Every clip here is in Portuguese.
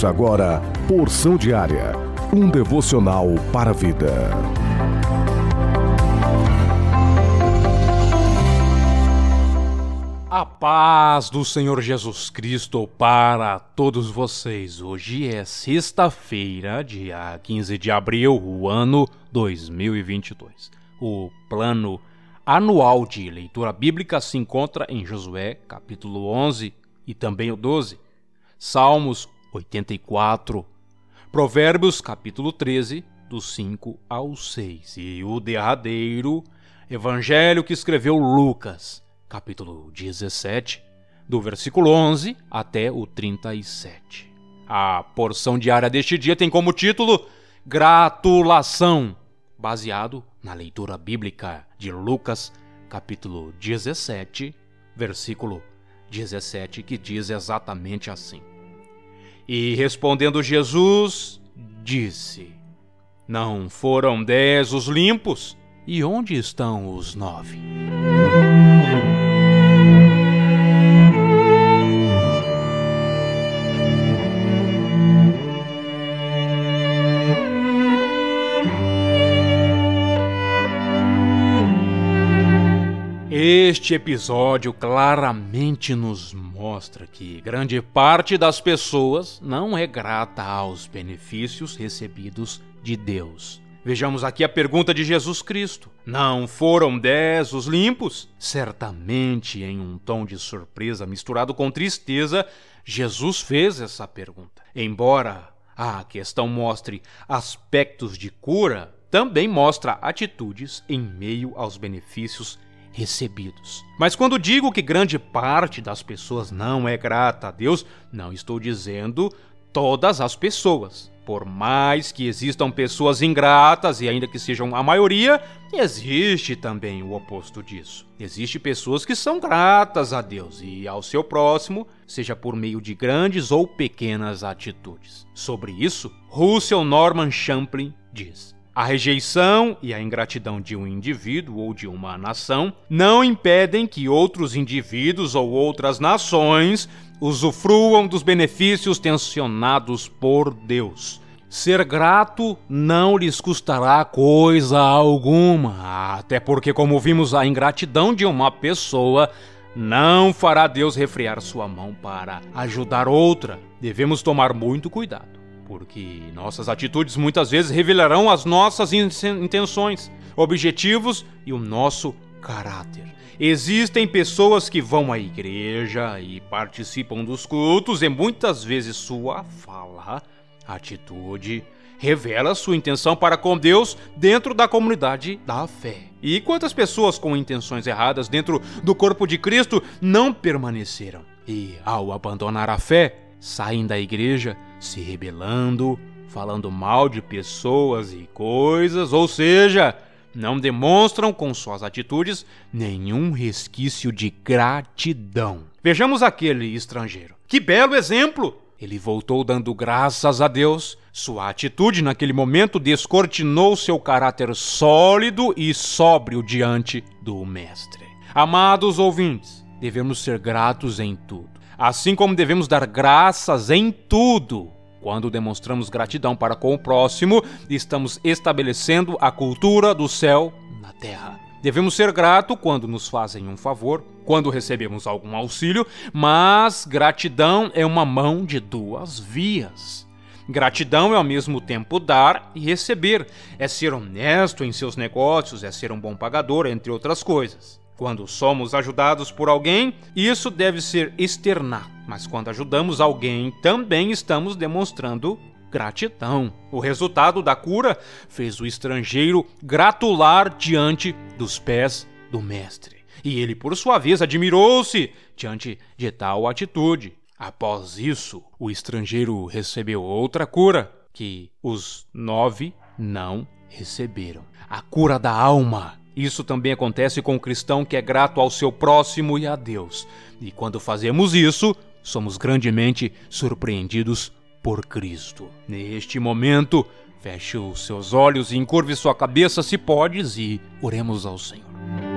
Ouça agora Porção Diária, um devocional para a vida. A paz do Senhor Jesus Cristo para todos vocês. Hoje é sexta-feira, dia 15 de abril, o ano 2022. O plano anual de leitura bíblica se encontra em Josué, capítulo 11 e também o 12, Salmos 84, Provérbios, capítulo 13, do 5 ao 6, e o derradeiro evangelho que escreveu Lucas, capítulo 17, do versículo 11 até o 37. A porção diária deste dia tem como título Gratulação, baseado na leitura bíblica de Lucas, capítulo 17, versículo 17, que diz exatamente assim: E respondendo Jesus, disse: Não foram dez os limpos? E onde estão os nove? Este episódio claramente nos mostra que grande parte das pessoas não é grata aos benefícios recebidos de Deus. Vejamos aqui a pergunta de Jesus Cristo: Não foram dez os limpos? Certamente, em um tom de surpresa misturado com tristeza, Jesus fez essa pergunta. Embora a questão mostre aspectos de cura, também mostra atitudes em meio aos benefícios recebidos. Mas quando digo que grande parte das pessoas não é grata a Deus, não estou dizendo todas as pessoas. Por mais que existam pessoas ingratas e ainda que sejam a maioria, existe também o oposto disso. Existe pessoas que são gratas a Deus e ao seu próximo, seja por meio de grandes ou pequenas atitudes. Sobre isso, Russell Norman Champlin diz: a rejeição e a ingratidão de um indivíduo ou de uma nação não impedem que outros indivíduos ou outras nações usufruam dos benefícios tensionados por Deus. Ser grato não lhes custará coisa alguma, até porque, como vimos, a ingratidão de uma pessoa não fará Deus refrear sua mão para ajudar outra. Devemos tomar muito cuidado porque nossas atitudes muitas vezes revelarão as nossas intenções, objetivos e o nosso caráter. Existem pessoas que vão à igreja e participam dos cultos e muitas vezes sua fala, atitude, revela sua intenção para com Deus dentro da comunidade da fé. E quantas pessoas com intenções erradas dentro do corpo de Cristo não permaneceram? E ao abandonar a fé, saem da igreja se rebelando, falando mal de pessoas e coisas, ou seja, não demonstram com suas atitudes nenhum resquício de gratidão. Vejamos aquele estrangeiro. Que belo exemplo! Ele voltou dando graças a Deus. Sua atitude naquele momento descortinou seu caráter sólido e sóbrio diante do Mestre. Amados ouvintes, devemos ser gratos em tudo assim como devemos dar graças em tudo. Quando demonstramos gratidão para com o próximo, estamos estabelecendo a cultura do céu na terra. Devemos ser gratos quando nos fazem um favor, quando recebemos algum auxílio, mas gratidão é uma mão de duas vias. Gratidão é ao mesmo tempo dar e receber, é ser honesto em seus negócios, é ser um bom pagador, entre outras coisas. Quando somos ajudados por alguém, isso deve ser externar, mas quando ajudamos alguém, também estamos demonstrando gratidão. O resultado da cura fez o estrangeiro gratular diante dos pés do Mestre. E ele, por sua vez, admirou-se diante de tal atitude. Após isso, o estrangeiro recebeu outra cura, que os nove não receberam. A cura da alma. Isso também acontece com o cristão que é grato ao seu próximo e a Deus. E quando fazemos isso, somos grandemente surpreendidos por Cristo. Neste momento, feche os seus olhos e encurve sua cabeça se podes e oremos ao Senhor.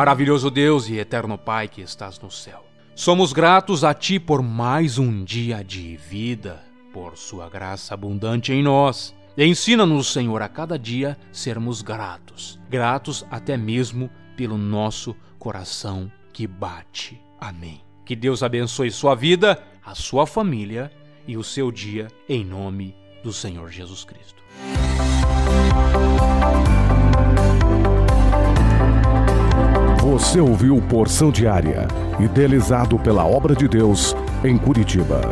Maravilhoso Deus e eterno Pai que estás no céu. Somos gratos a Ti por mais um dia de vida, por Sua graça abundante em nós. Ensina-nos, Senhor, a cada dia sermos gratos, gratos até mesmo pelo nosso coração que bate. Amém. Que Deus abençoe sua vida, a sua família e o seu dia, em nome do Senhor Jesus Cristo. Você ouviu Porção Diária, idealizado pela Obra de Deus em Curitiba.